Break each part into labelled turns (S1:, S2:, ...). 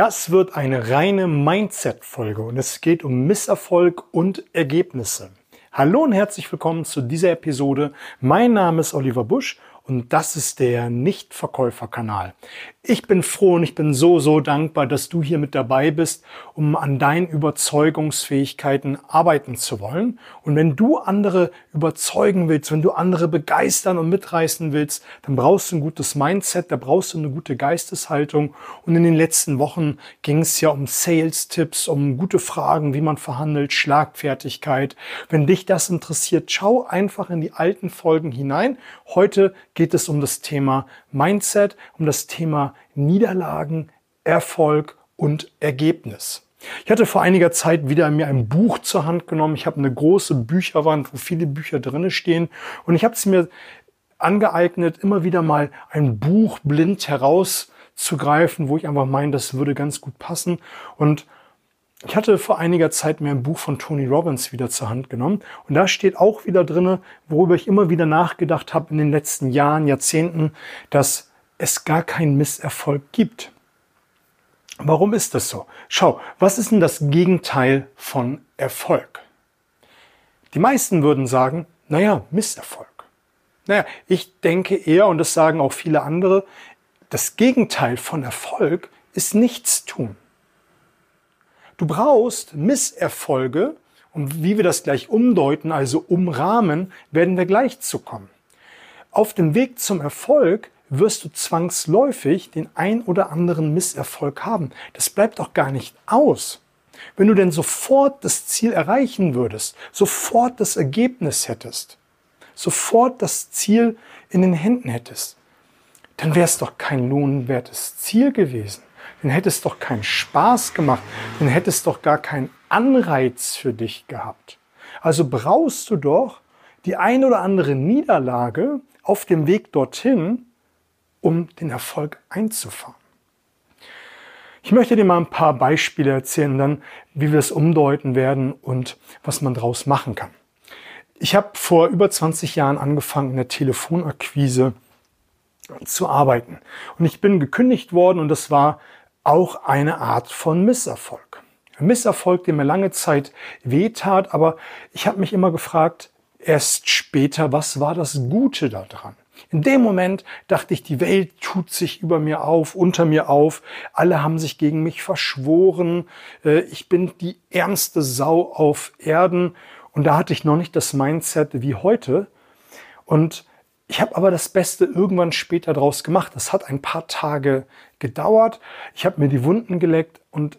S1: Das wird eine reine Mindset-Folge und es geht um Misserfolg und Ergebnisse. Hallo und herzlich willkommen zu dieser Episode. Mein Name ist Oliver Busch und das ist der Nichtverkäuferkanal. Ich bin froh und ich bin so, so dankbar, dass du hier mit dabei bist, um an deinen Überzeugungsfähigkeiten arbeiten zu wollen. Und wenn du andere überzeugen willst, wenn du andere begeistern und mitreißen willst, dann brauchst du ein gutes Mindset, da brauchst du eine gute Geisteshaltung. Und in den letzten Wochen ging es ja um Sales-Tipps, um gute Fragen, wie man verhandelt, Schlagfertigkeit. Wenn dich das interessiert, schau einfach in die alten Folgen hinein. Heute geht es um das Thema Mindset, um das Thema Niederlagen, Erfolg und Ergebnis. Ich hatte vor einiger Zeit wieder mir ein Buch zur Hand genommen. Ich habe eine große Bücherwand, wo viele Bücher drinne stehen. Und ich habe es mir angeeignet, immer wieder mal ein Buch blind herauszugreifen, wo ich einfach meine, das würde ganz gut passen. Und ich hatte vor einiger Zeit mir ein Buch von Tony Robbins wieder zur Hand genommen und da steht auch wieder drinne, worüber ich immer wieder nachgedacht habe in den letzten Jahren, Jahrzehnten, dass es gar keinen Misserfolg gibt. Warum ist das so? Schau, was ist denn das Gegenteil von Erfolg? Die meisten würden sagen, naja, Misserfolg. Naja, ich denke eher, und das sagen auch viele andere, das Gegenteil von Erfolg ist Nichtstun. Du brauchst Misserfolge, und wie wir das gleich umdeuten, also umrahmen, werden wir gleich zu kommen. Auf dem Weg zum Erfolg wirst du zwangsläufig den ein oder anderen Misserfolg haben. Das bleibt auch gar nicht aus. Wenn du denn sofort das Ziel erreichen würdest, sofort das Ergebnis hättest, sofort das Ziel in den Händen hättest, dann wäre es doch kein lohnwertes Ziel gewesen dann hätte es doch keinen Spaß gemacht, dann hätte es doch gar keinen Anreiz für dich gehabt. Also brauchst du doch die ein oder andere Niederlage auf dem Weg dorthin, um den Erfolg einzufahren. Ich möchte dir mal ein paar Beispiele erzählen, dann, wie wir es umdeuten werden und was man daraus machen kann. Ich habe vor über 20 Jahren angefangen in der Telefonakquise zu arbeiten. Und ich bin gekündigt worden und das war auch eine Art von Misserfolg. Ein Misserfolg, der mir lange Zeit wehtat, aber ich habe mich immer gefragt, erst später, was war das Gute daran? In dem Moment dachte ich, die Welt tut sich über mir auf, unter mir auf. Alle haben sich gegen mich verschworen. Äh, ich bin die ärmste Sau auf Erden. Und da hatte ich noch nicht das Mindset wie heute. Und ich habe aber das Beste irgendwann später draus gemacht. Das hat ein paar Tage gedauert. Ich habe mir die Wunden geleckt und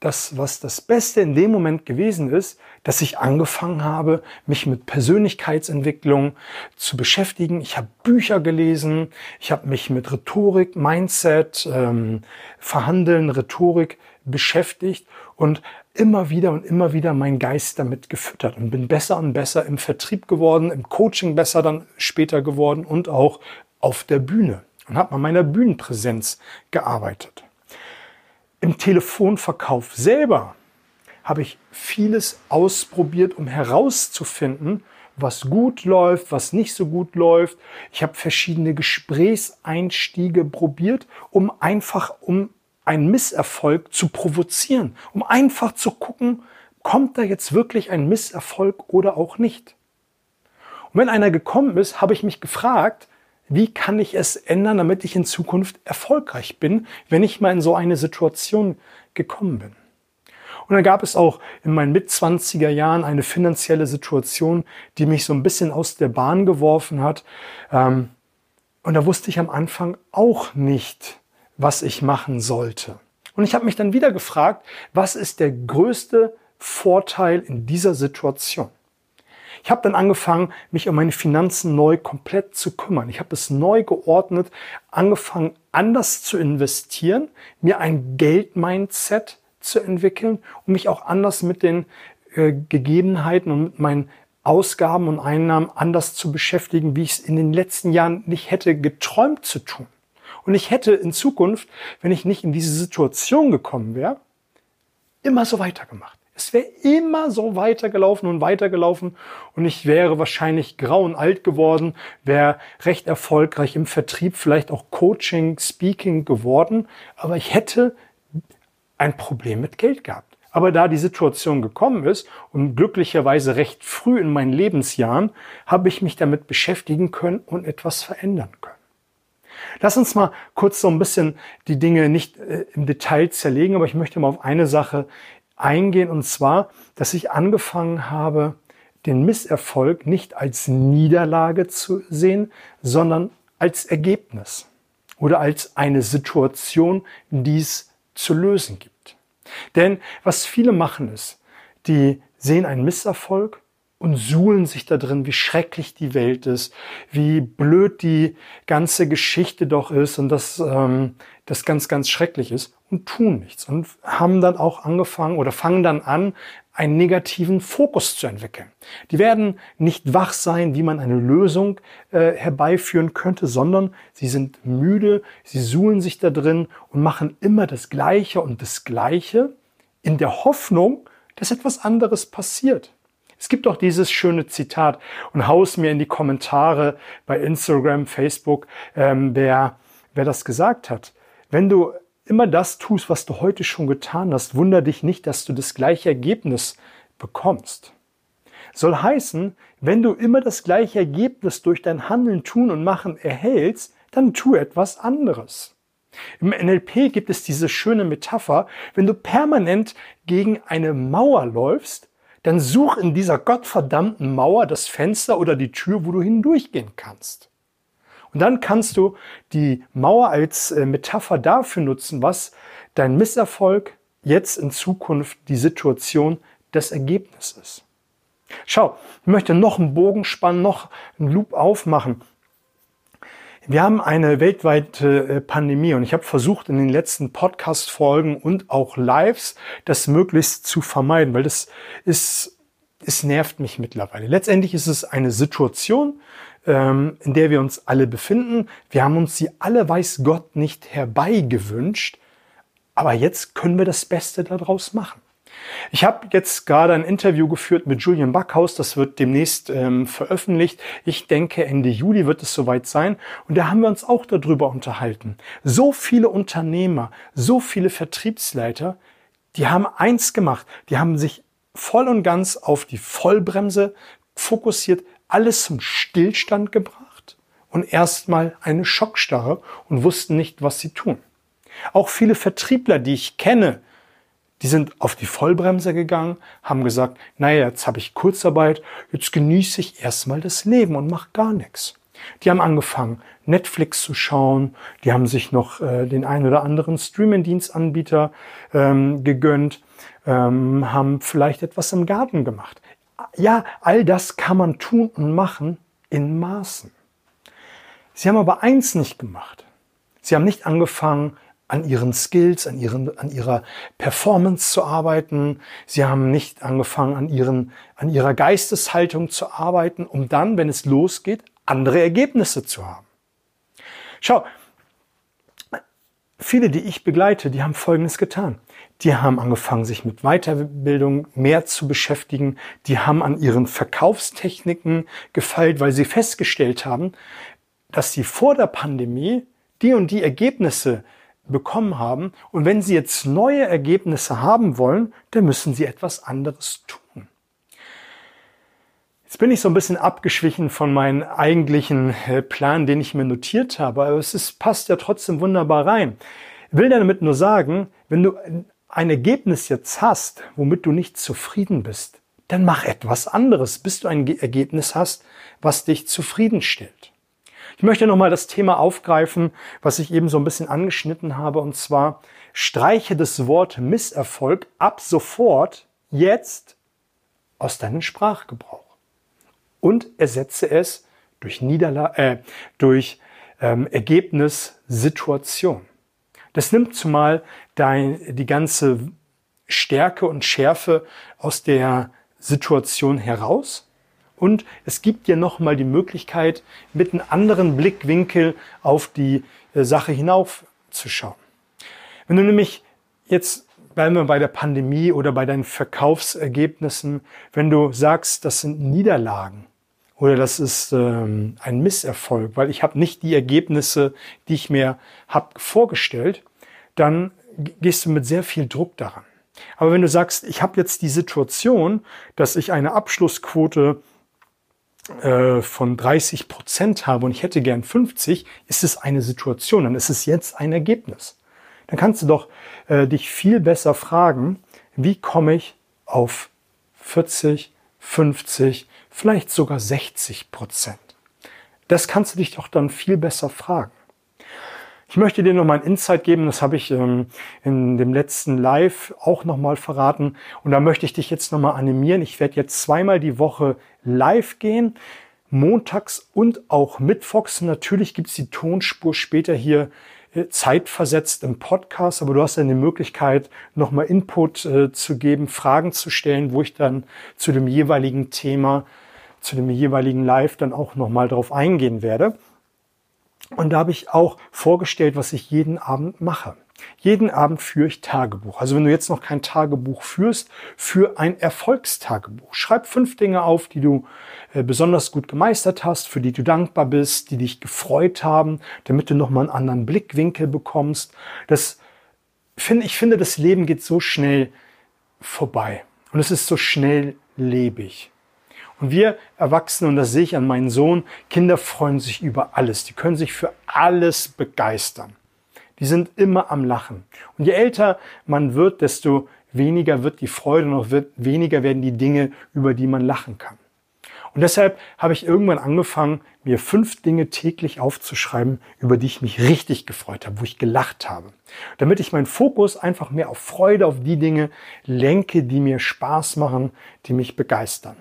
S1: das, was das Beste in dem Moment gewesen ist, dass ich angefangen habe, mich mit Persönlichkeitsentwicklung zu beschäftigen. Ich habe Bücher gelesen, ich habe mich mit Rhetorik, Mindset, ähm, Verhandeln, Rhetorik beschäftigt und immer wieder und immer wieder meinen Geist damit gefüttert und bin besser und besser im Vertrieb geworden, im Coaching besser dann später geworden und auch auf der Bühne und habe an meiner Bühnenpräsenz gearbeitet. Im Telefonverkauf selber habe ich vieles ausprobiert, um herauszufinden, was gut läuft, was nicht so gut läuft. Ich habe verschiedene Gesprächseinstiege probiert, um einfach um einen Misserfolg zu provozieren, um einfach zu gucken, kommt da jetzt wirklich ein Misserfolg oder auch nicht. Und wenn einer gekommen ist, habe ich mich gefragt, wie kann ich es ändern, damit ich in Zukunft erfolgreich bin, wenn ich mal in so eine Situation gekommen bin. Und dann gab es auch in meinen Mitzwanziger Jahren eine finanzielle Situation, die mich so ein bisschen aus der Bahn geworfen hat. Ähm, und da wusste ich am Anfang auch nicht, was ich machen sollte. Und ich habe mich dann wieder gefragt, was ist der größte Vorteil in dieser Situation? Ich habe dann angefangen, mich um meine Finanzen neu komplett zu kümmern. Ich habe es neu geordnet, angefangen, anders zu investieren, mir ein Geld-Mindset zu entwickeln und mich auch anders mit den äh, Gegebenheiten und mit meinen Ausgaben und Einnahmen anders zu beschäftigen, wie ich es in den letzten Jahren nicht hätte geträumt zu tun. Und ich hätte in Zukunft, wenn ich nicht in diese Situation gekommen wäre, immer so weitergemacht. Es wäre immer so weitergelaufen und weitergelaufen und ich wäre wahrscheinlich grau und alt geworden, wäre recht erfolgreich im Vertrieb, vielleicht auch Coaching, Speaking geworden, aber ich hätte ein Problem mit Geld gehabt. Aber da die Situation gekommen ist und glücklicherweise recht früh in meinen Lebensjahren, habe ich mich damit beschäftigen können und etwas verändern können. Lass uns mal kurz so ein bisschen die Dinge nicht äh, im Detail zerlegen, aber ich möchte mal auf eine Sache eingehen und zwar, dass ich angefangen habe, den Misserfolg nicht als Niederlage zu sehen, sondern als Ergebnis oder als eine Situation, die es zu lösen gibt. Denn was viele machen ist, die sehen einen Misserfolg und suhlen sich da drin, wie schrecklich die Welt ist, wie blöd die ganze Geschichte doch ist und dass ähm, das ganz, ganz schrecklich ist und tun nichts und haben dann auch angefangen oder fangen dann an, einen negativen Fokus zu entwickeln. Die werden nicht wach sein, wie man eine Lösung äh, herbeiführen könnte, sondern sie sind müde, sie suhlen sich da drin und machen immer das Gleiche und das Gleiche in der Hoffnung, dass etwas anderes passiert. Es gibt auch dieses schöne Zitat und haus mir in die Kommentare bei Instagram, Facebook, ähm, wer, wer das gesagt hat. Wenn du immer das tust, was du heute schon getan hast, wunder dich nicht, dass du das gleiche Ergebnis bekommst. Soll heißen, wenn du immer das gleiche Ergebnis durch dein Handeln, Tun und Machen erhältst, dann tu etwas anderes. Im NLP gibt es diese schöne Metapher, wenn du permanent gegen eine Mauer läufst, dann such in dieser gottverdammten Mauer das Fenster oder die Tür, wo du hindurchgehen kannst. Und dann kannst du die Mauer als äh, Metapher dafür nutzen, was dein Misserfolg jetzt in Zukunft die Situation des Ergebnisses ist. Schau, ich möchte noch einen Bogen spannen, noch einen Loop aufmachen. Wir haben eine weltweite äh, Pandemie und ich habe versucht, in den letzten Podcast-Folgen und auch Lives das möglichst zu vermeiden, weil das ist, es nervt mich mittlerweile. Letztendlich ist es eine Situation, ähm, in der wir uns alle befinden. Wir haben uns sie alle, weiß Gott, nicht herbeigewünscht, aber jetzt können wir das Beste daraus machen. Ich habe jetzt gerade ein Interview geführt mit Julian Backhaus, das wird demnächst ähm, veröffentlicht. Ich denke, Ende Juli wird es soweit sein. Und da haben wir uns auch darüber unterhalten. So viele Unternehmer, so viele Vertriebsleiter, die haben eins gemacht. Die haben sich voll und ganz auf die Vollbremse fokussiert, alles zum Stillstand gebracht und erstmal eine Schockstarre und wussten nicht, was sie tun. Auch viele Vertriebler, die ich kenne, die sind auf die Vollbremse gegangen, haben gesagt, naja, jetzt habe ich Kurzarbeit, jetzt genieße ich erstmal das Leben und mache gar nichts. Die haben angefangen, Netflix zu schauen, die haben sich noch äh, den einen oder anderen Streaming-Dienstanbieter ähm, gegönnt, ähm, haben vielleicht etwas im Garten gemacht. Ja, all das kann man tun und machen in Maßen. Sie haben aber eins nicht gemacht. Sie haben nicht angefangen, an ihren Skills, an, ihren, an ihrer Performance zu arbeiten. Sie haben nicht angefangen, an, ihren, an ihrer Geisteshaltung zu arbeiten, um dann, wenn es losgeht, andere Ergebnisse zu haben. Schau, viele, die ich begleite, die haben Folgendes getan. Die haben angefangen, sich mit Weiterbildung mehr zu beschäftigen. Die haben an ihren Verkaufstechniken gefeilt, weil sie festgestellt haben, dass sie vor der Pandemie die und die Ergebnisse bekommen haben. Und wenn Sie jetzt neue Ergebnisse haben wollen, dann müssen Sie etwas anderes tun. Jetzt bin ich so ein bisschen abgeschwichen von meinem eigentlichen äh, Plan, den ich mir notiert habe, aber es ist, passt ja trotzdem wunderbar rein. Ich will damit nur sagen, wenn du ein Ergebnis jetzt hast, womit du nicht zufrieden bist, dann mach etwas anderes, bis du ein Ergebnis hast, was dich zufriedenstellt. Ich möchte nochmal das Thema aufgreifen, was ich eben so ein bisschen angeschnitten habe, und zwar streiche das Wort Misserfolg ab sofort jetzt aus deinem Sprachgebrauch und ersetze es durch, Niederla äh, durch ähm, Ergebnis Situation. Das nimmt zumal dein, die ganze Stärke und Schärfe aus der Situation heraus und es gibt dir nochmal die Möglichkeit, mit einem anderen Blickwinkel auf die äh, Sache hinaufzuschauen. Wenn du nämlich jetzt bleiben wir bei der Pandemie oder bei deinen Verkaufsergebnissen, wenn du sagst, das sind Niederlagen oder das ist ähm, ein Misserfolg, weil ich habe nicht die Ergebnisse, die ich mir habe vorgestellt, dann gehst du mit sehr viel Druck daran. Aber wenn du sagst, ich habe jetzt die Situation, dass ich eine Abschlussquote äh, von 30 Prozent habe und ich hätte gern 50, ist es eine Situation, dann ist es jetzt ein Ergebnis. Dann kannst du doch äh, dich viel besser fragen, wie komme ich auf 40, 50, vielleicht sogar 60 Prozent. Das kannst du dich doch dann viel besser fragen. Ich möchte dir noch mal ein Insight geben, das habe ich ähm, in dem letzten Live auch noch mal verraten und da möchte ich dich jetzt noch mal animieren. Ich werde jetzt zweimal die Woche live gehen, montags und auch mittwochs. Natürlich gibt es die Tonspur später hier zeitversetzt im Podcast, aber du hast dann die Möglichkeit, nochmal Input äh, zu geben, Fragen zu stellen, wo ich dann zu dem jeweiligen Thema, zu dem jeweiligen Live dann auch nochmal drauf eingehen werde. Und da habe ich auch vorgestellt, was ich jeden Abend mache. Jeden Abend führe ich Tagebuch. Also wenn du jetzt noch kein Tagebuch führst, für ein Erfolgstagebuch. Schreib fünf Dinge auf, die du äh, besonders gut gemeistert hast, für die du dankbar bist, die dich gefreut haben, damit du nochmal einen anderen Blickwinkel bekommst. Das finde, ich finde, das Leben geht so schnell vorbei. Und es ist so schnell lebig. Und wir Erwachsene, und das sehe ich an meinen Sohn, Kinder freuen sich über alles. Die können sich für alles begeistern. Die sind immer am Lachen. Und je älter man wird, desto weniger wird die Freude auch wird, weniger werden die Dinge, über die man lachen kann. Und deshalb habe ich irgendwann angefangen, mir fünf Dinge täglich aufzuschreiben, über die ich mich richtig gefreut habe, wo ich gelacht habe. Damit ich meinen Fokus einfach mehr auf Freude, auf die Dinge lenke, die mir Spaß machen, die mich begeistern.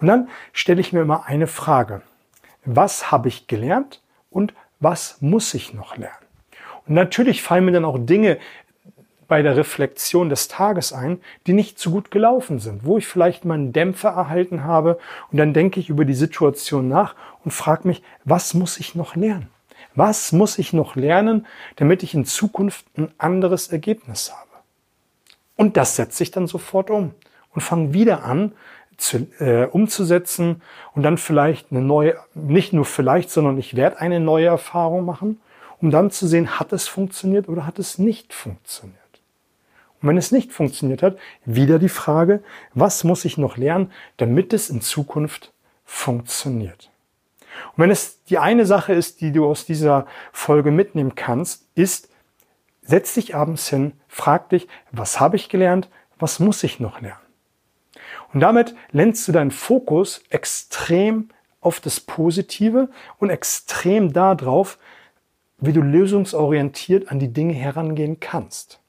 S1: Und dann stelle ich mir immer eine Frage. Was habe ich gelernt und was muss ich noch lernen? Und natürlich fallen mir dann auch Dinge bei der Reflexion des Tages ein, die nicht so gut gelaufen sind, wo ich vielleicht mal einen Dämpfer erhalten habe und dann denke ich über die Situation nach und frage mich, was muss ich noch lernen? Was muss ich noch lernen, damit ich in Zukunft ein anderes Ergebnis habe? Und das setze ich dann sofort um und fange wieder an, zu, äh, umzusetzen und dann vielleicht eine neue, nicht nur vielleicht, sondern ich werde eine neue Erfahrung machen, um dann zu sehen, hat es funktioniert oder hat es nicht funktioniert. Und wenn es nicht funktioniert hat, wieder die Frage, was muss ich noch lernen, damit es in Zukunft funktioniert. Und wenn es die eine Sache ist, die du aus dieser Folge mitnehmen kannst, ist, setz dich abends hin, frag dich, was habe ich gelernt, was muss ich noch lernen? Und damit lenkst du deinen Fokus extrem auf das Positive und extrem darauf, wie du lösungsorientiert an die Dinge herangehen kannst.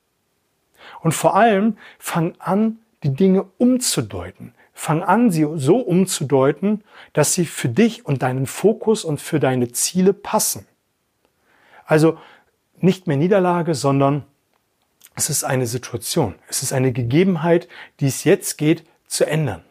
S1: Und vor allem fang an, die Dinge umzudeuten. Fang an, sie so umzudeuten, dass sie für dich und deinen Fokus und für deine Ziele passen. Also nicht mehr Niederlage, sondern es ist eine Situation. Es ist eine Gegebenheit, die es jetzt geht, zu ändern.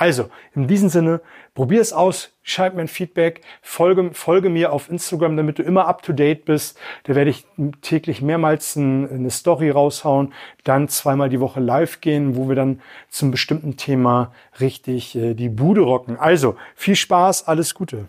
S1: Also, in diesem Sinne, probier es aus, schreib mir ein Feedback, folge, folge mir auf Instagram, damit du immer up to date bist. Da werde ich täglich mehrmals eine Story raushauen, dann zweimal die Woche live gehen, wo wir dann zum bestimmten Thema richtig äh, die Bude rocken. Also, viel Spaß, alles Gute.